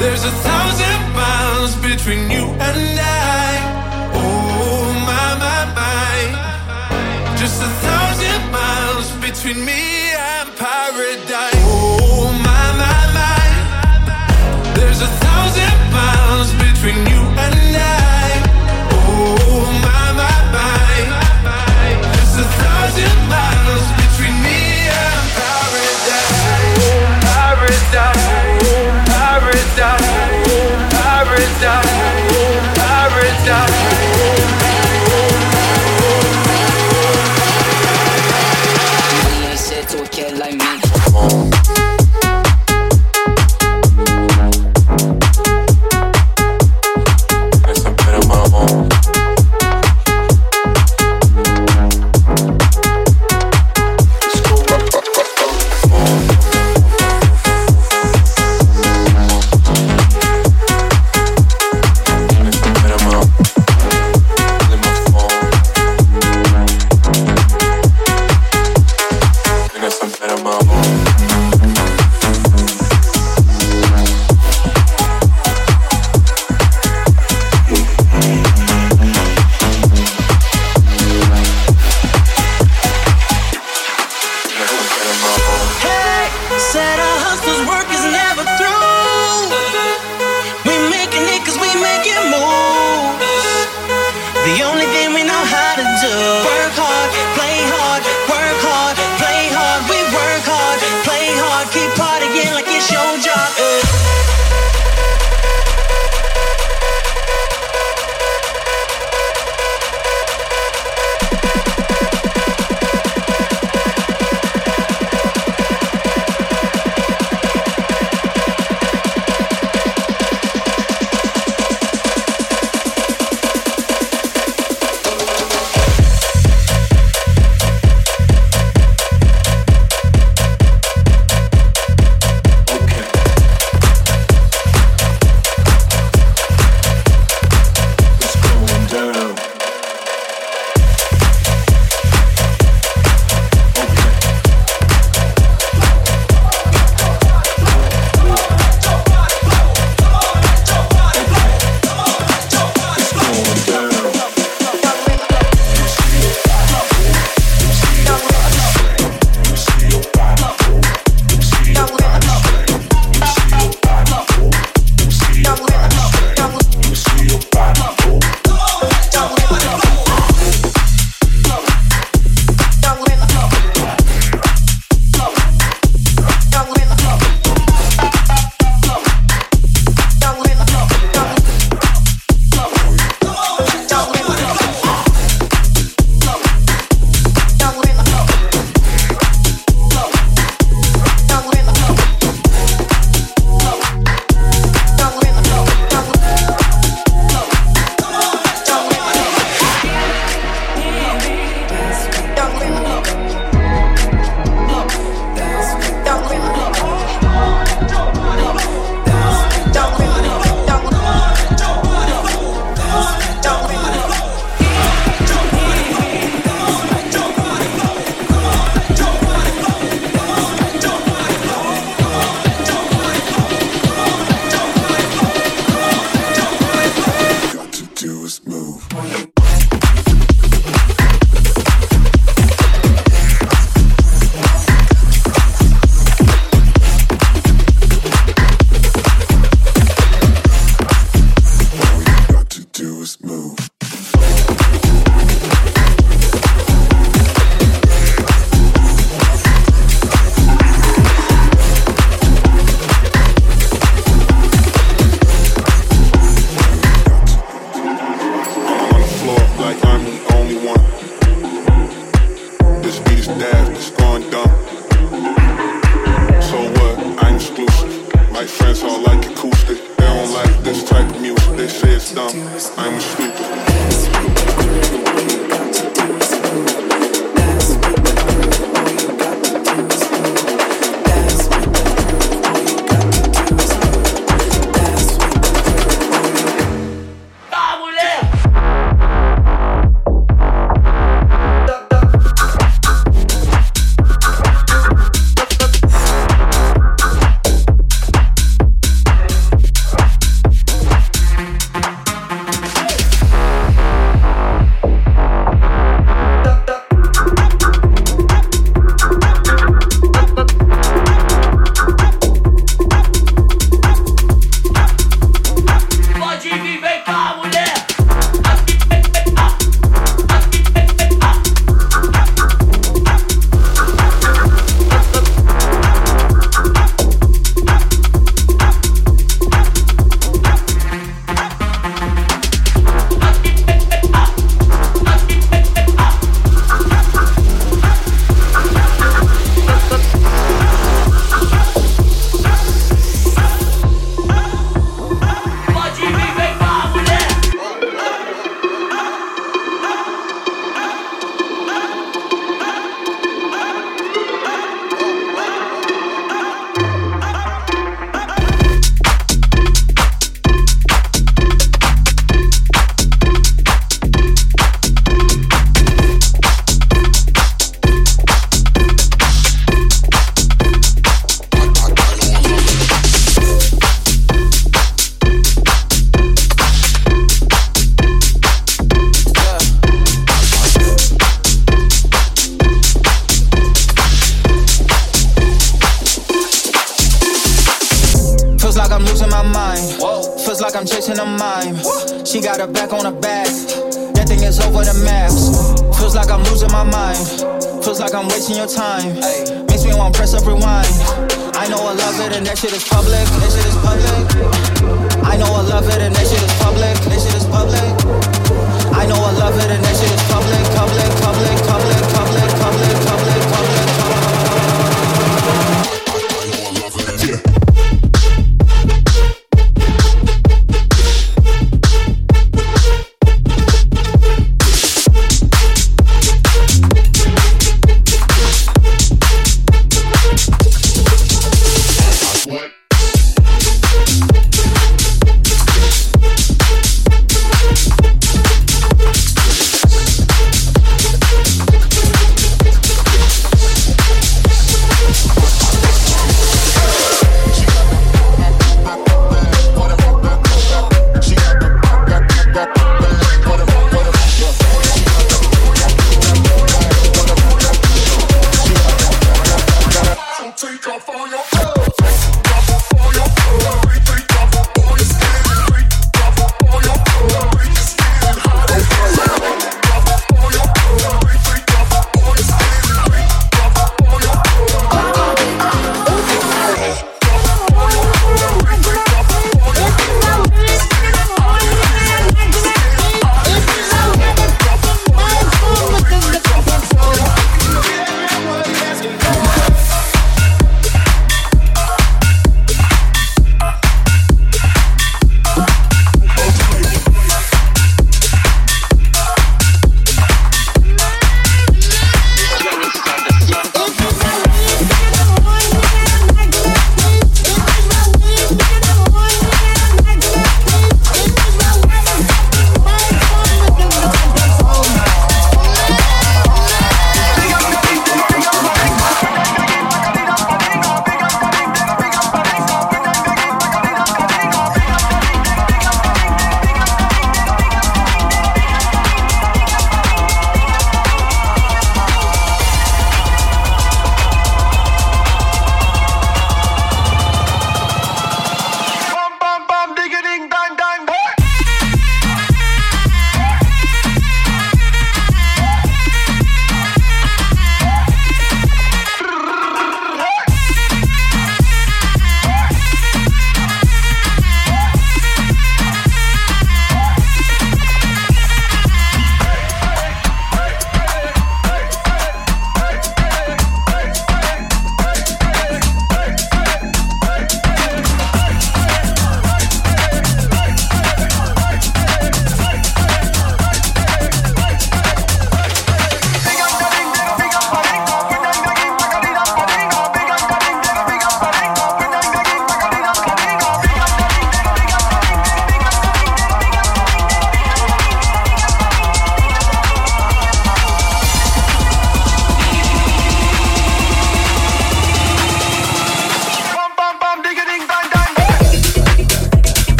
There's a thousand miles between you and I. Oh my my my, just a thousand miles between me and paradise.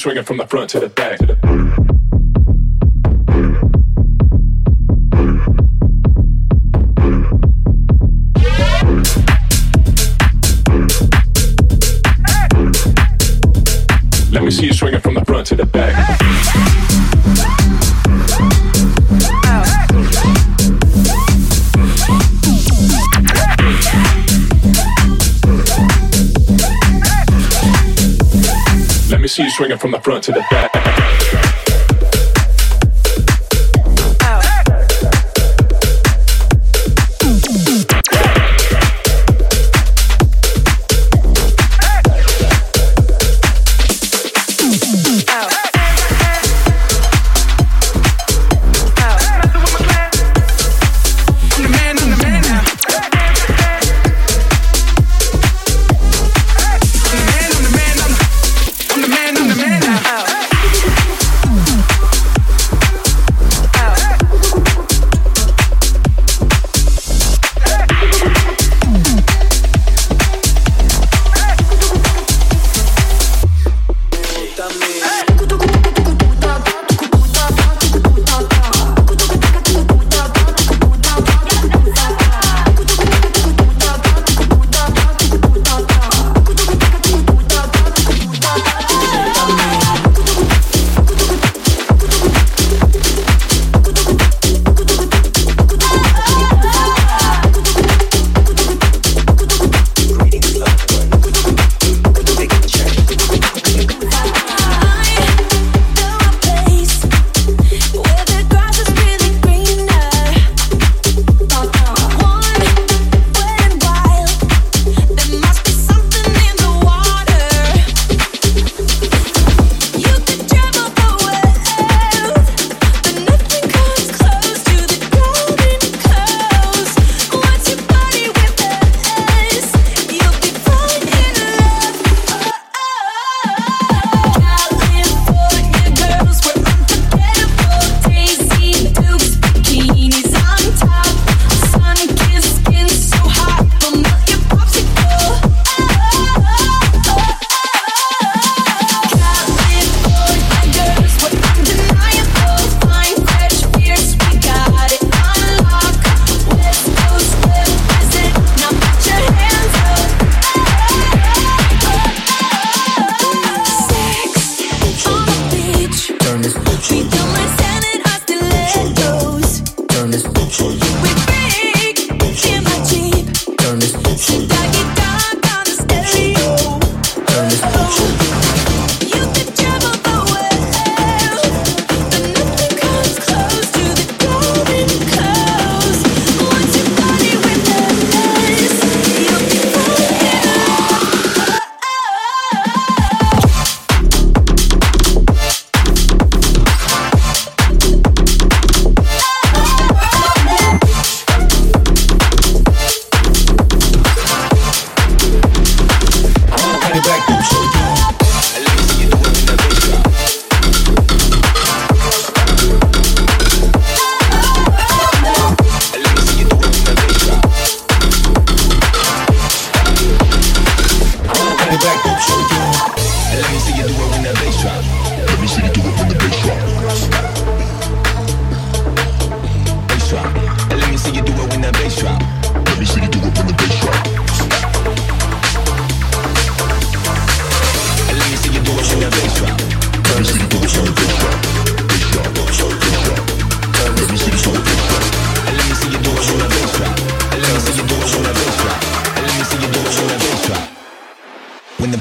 Swinging from the front to the back. To the Let me see you swinging from the front to the back. You swinging from the front to the back.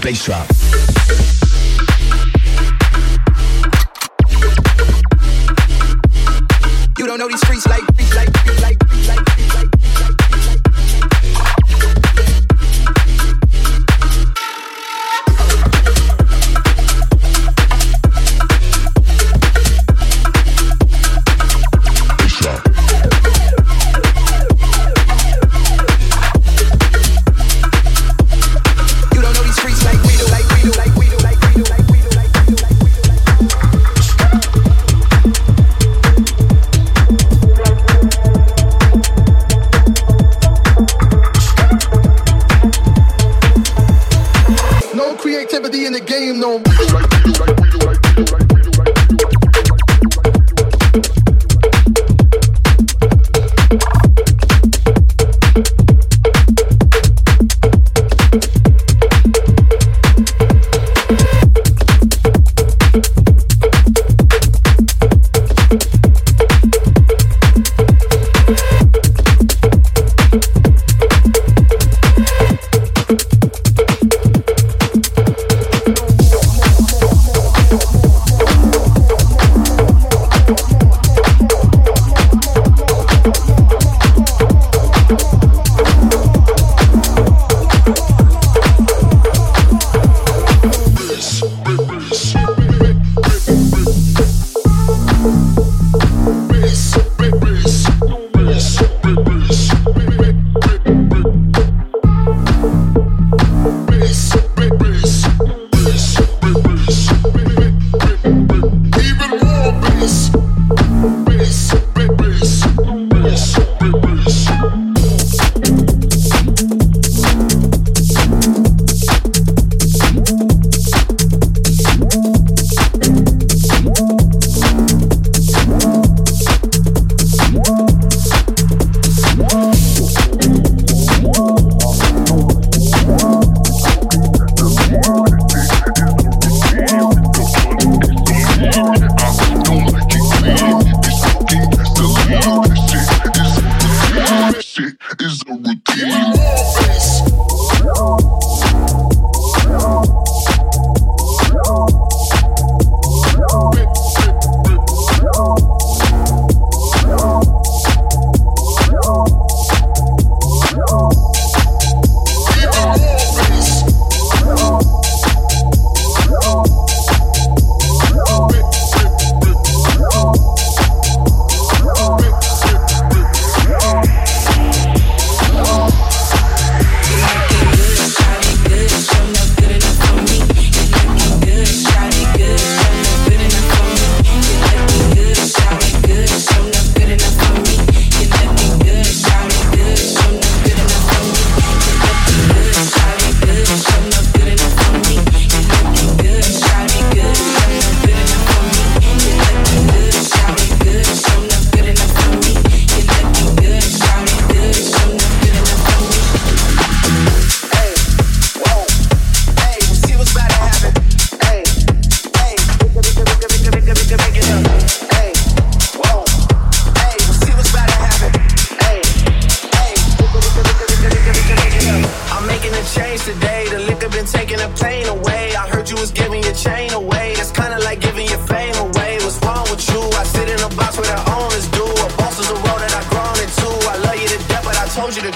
bass drop.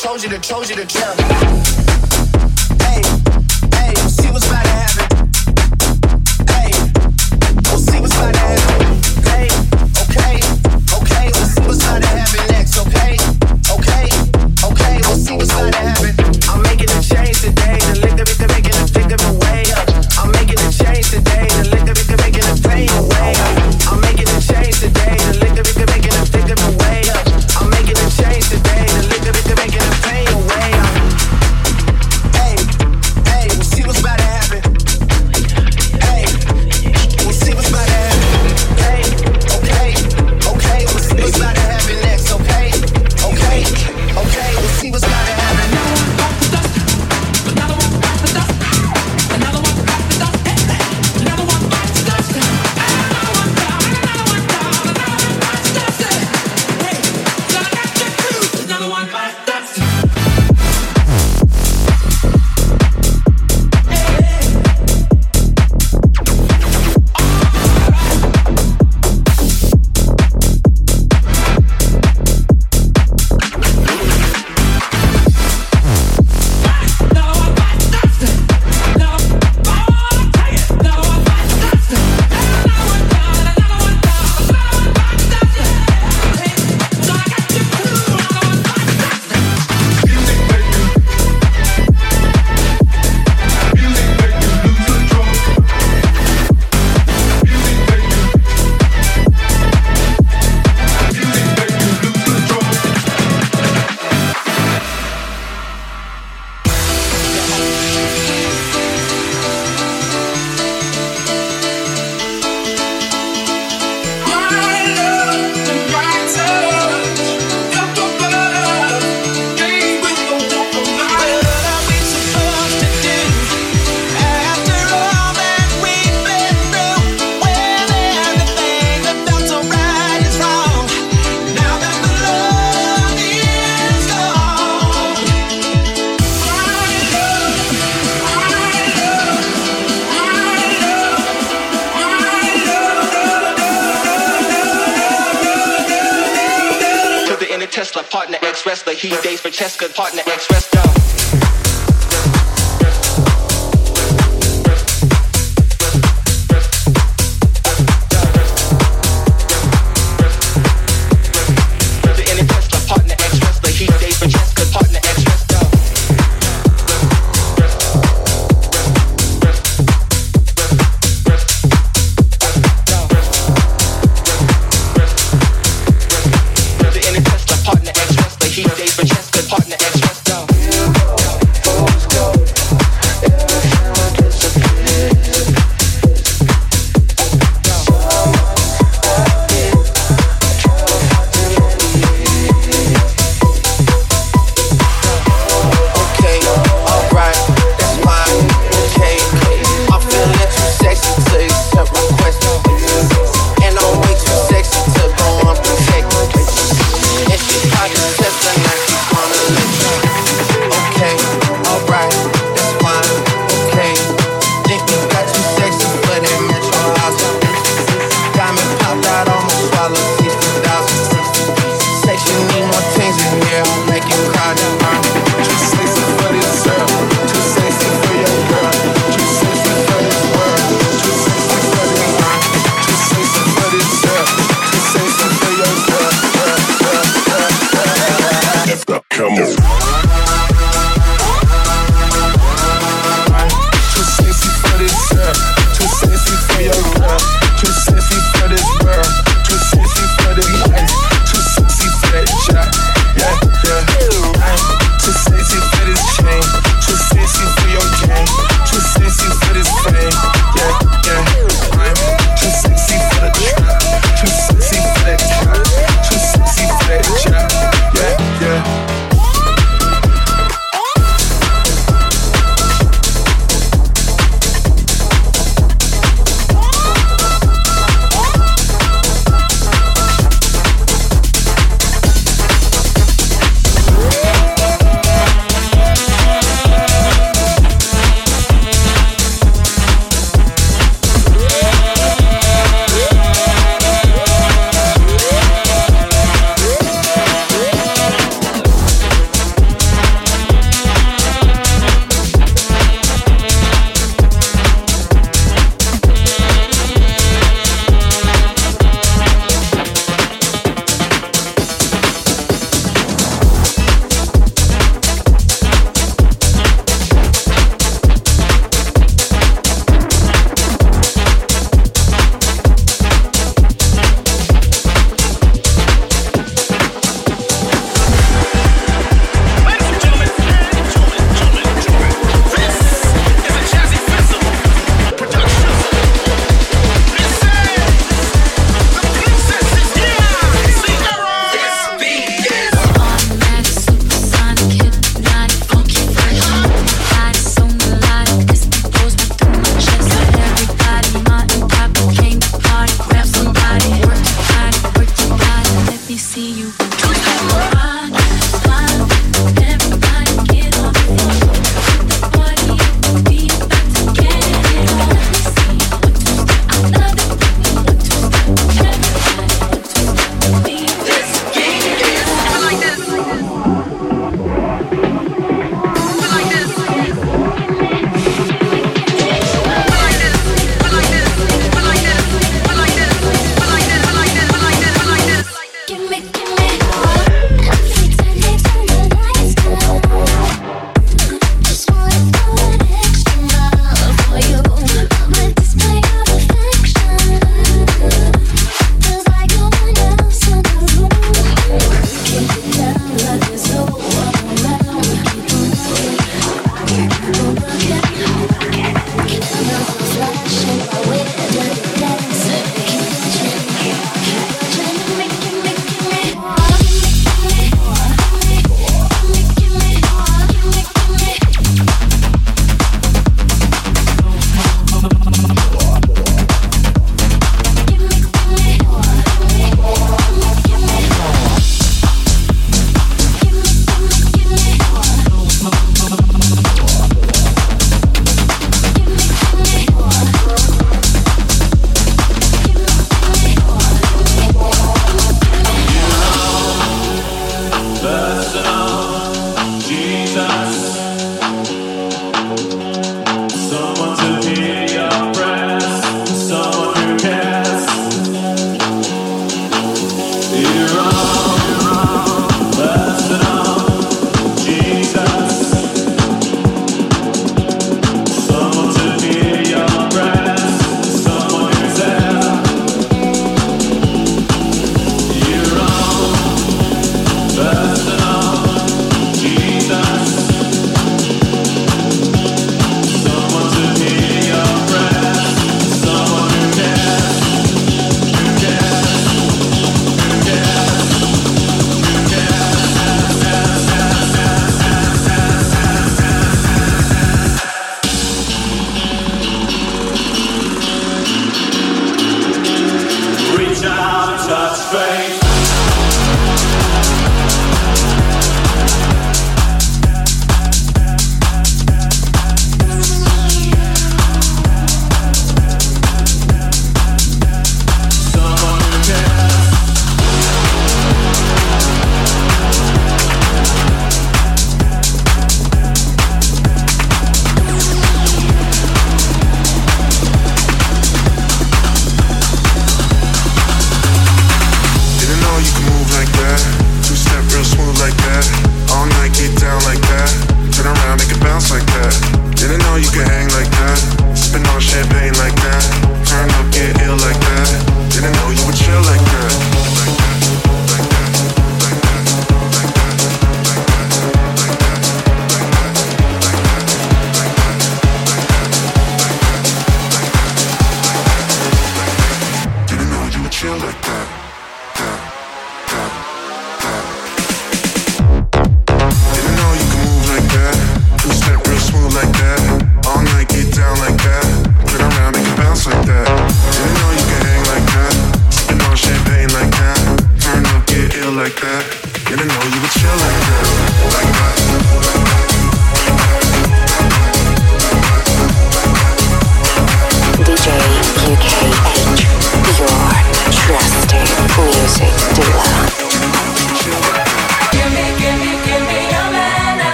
told you to, told you to tell.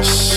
Anybody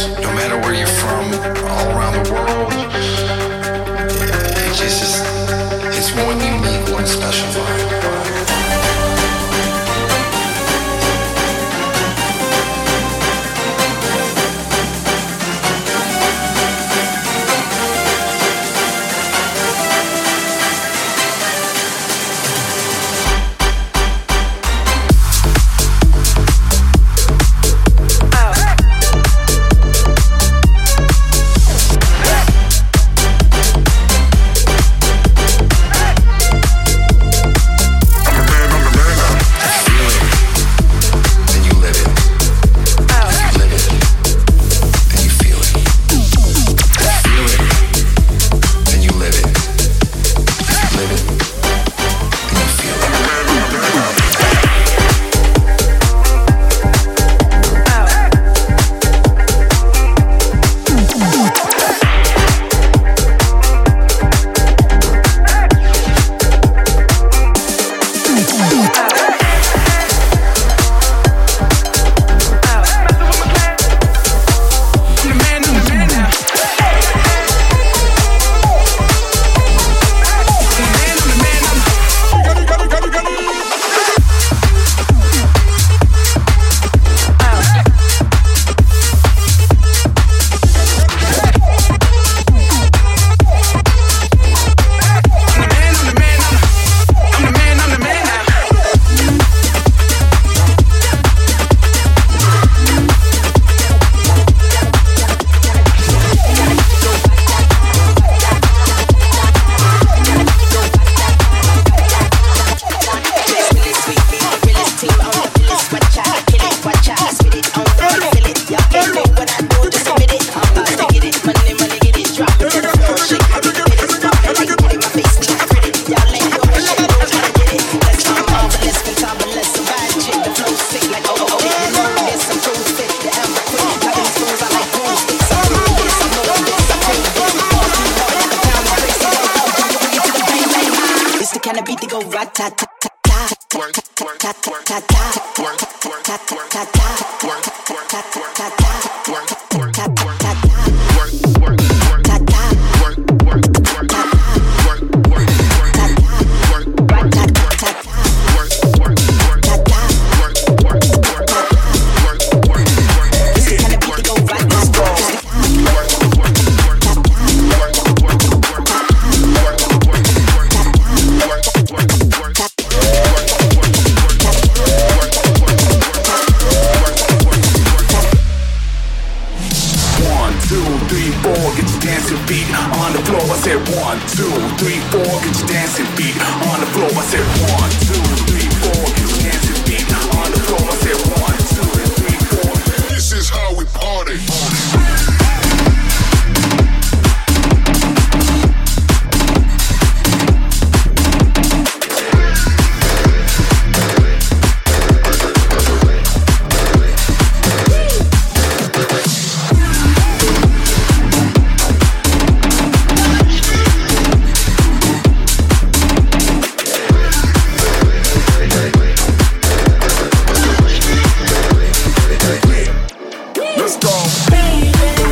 Let's go. Baby.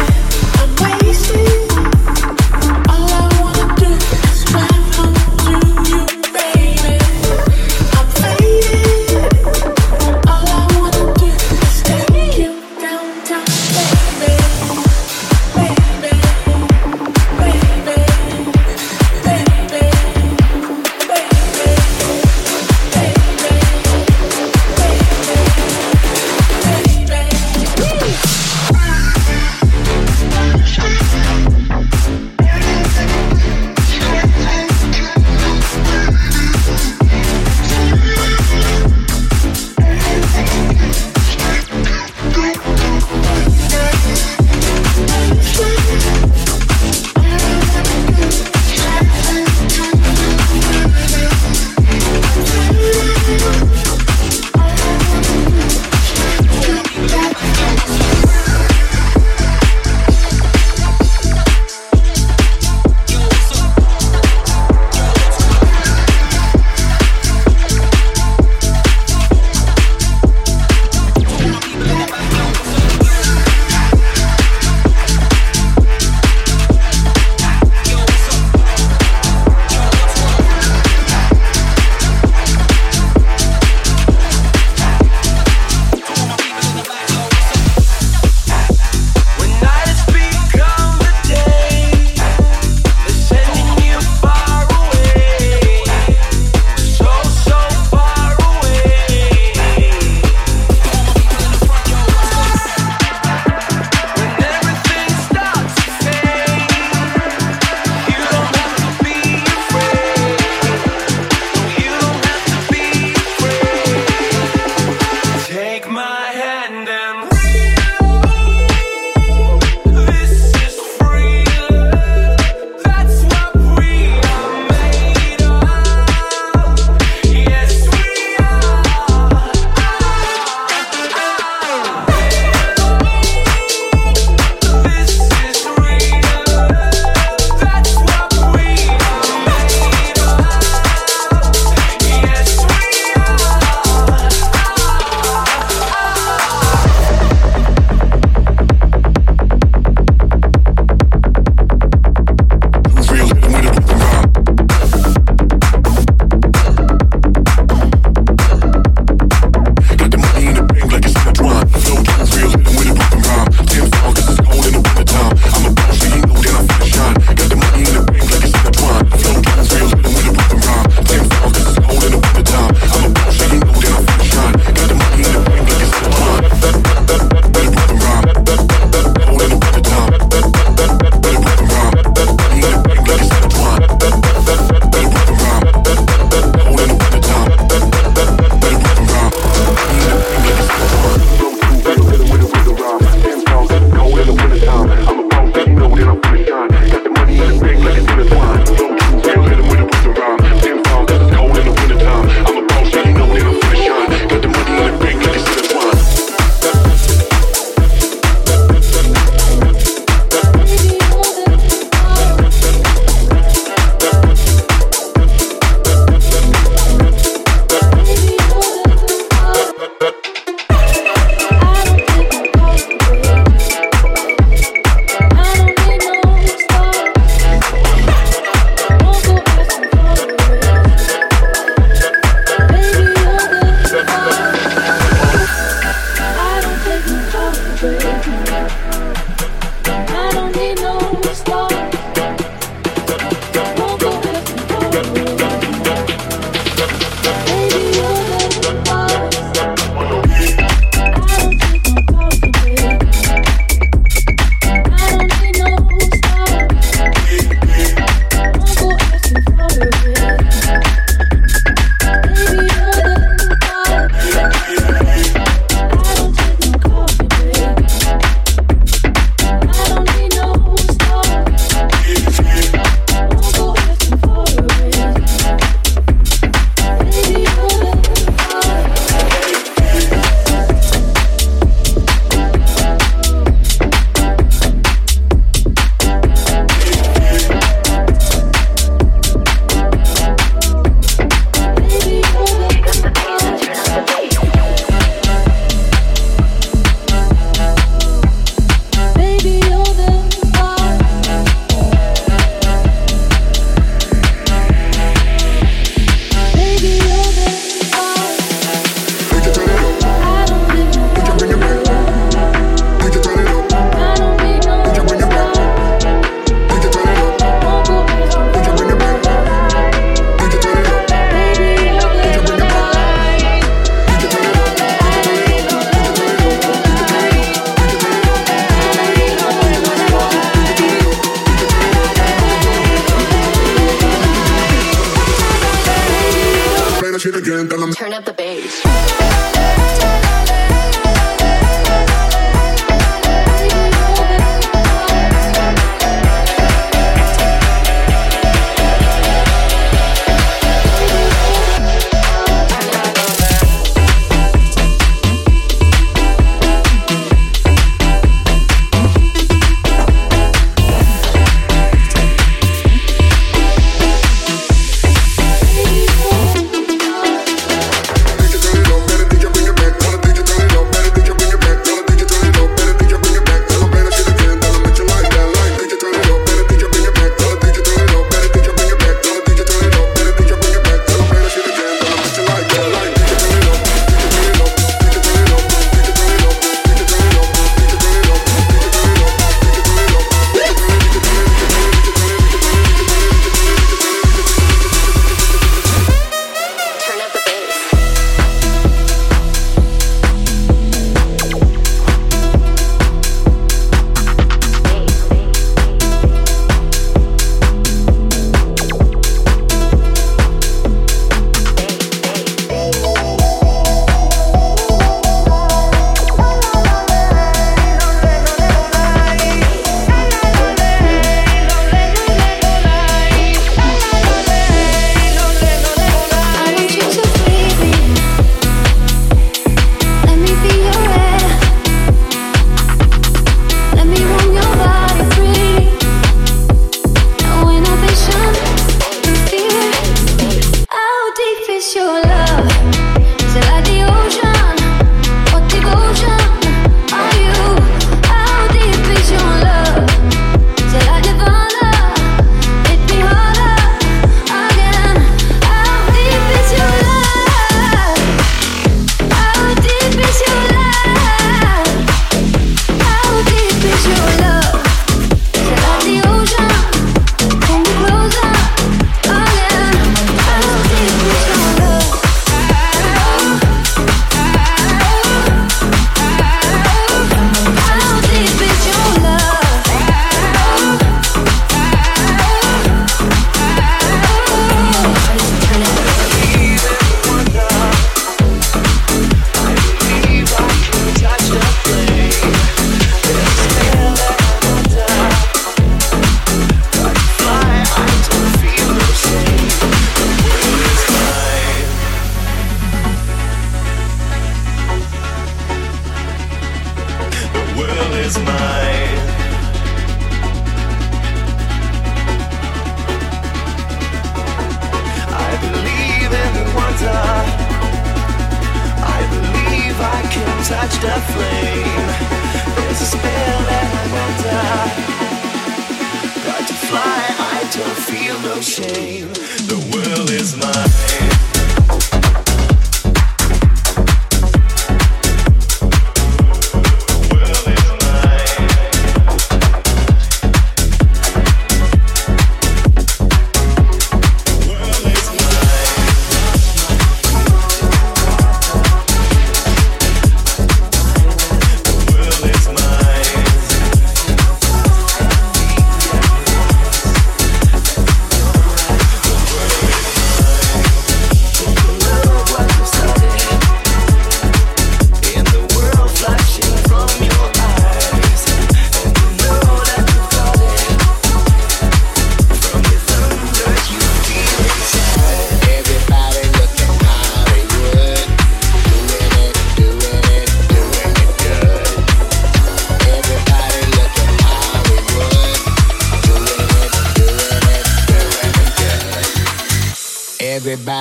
that shit again, tell them. Turn up the bass.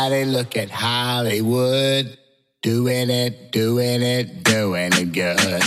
look at Hollywood doing it, doing it, doing it good.